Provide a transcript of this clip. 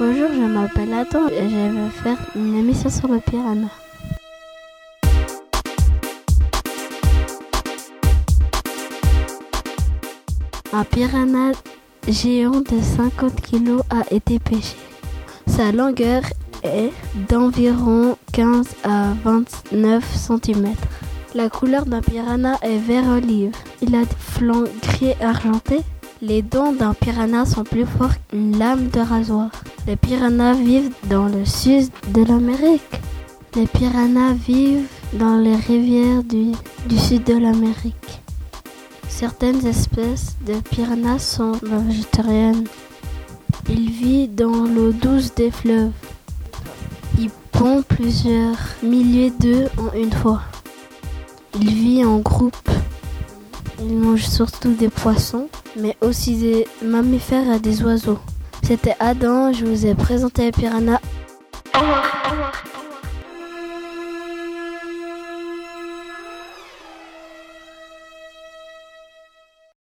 Bonjour, je m'appelle Adam et je vais faire une émission sur le piranha. Un piranha géant de 50 kg a été pêché. Sa longueur est d'environ 15 à 29 cm. La couleur d'un piranha est vert olive. Il a des flancs gris argentés. Les dents d'un piranha sont plus forts qu'une lame de rasoir. Les piranhas vivent dans le sud de l'Amérique. Les piranhas vivent dans les rivières du, du sud de l'Amérique. Certaines espèces de piranhas sont végétariennes. Il vit dans l'eau douce des fleuves. Il pond plusieurs milliers d'œufs en une fois. Il vit en groupe. Il mange surtout des poissons, mais aussi des mammifères et des oiseaux. C'était Adam, je vous ai présenté les.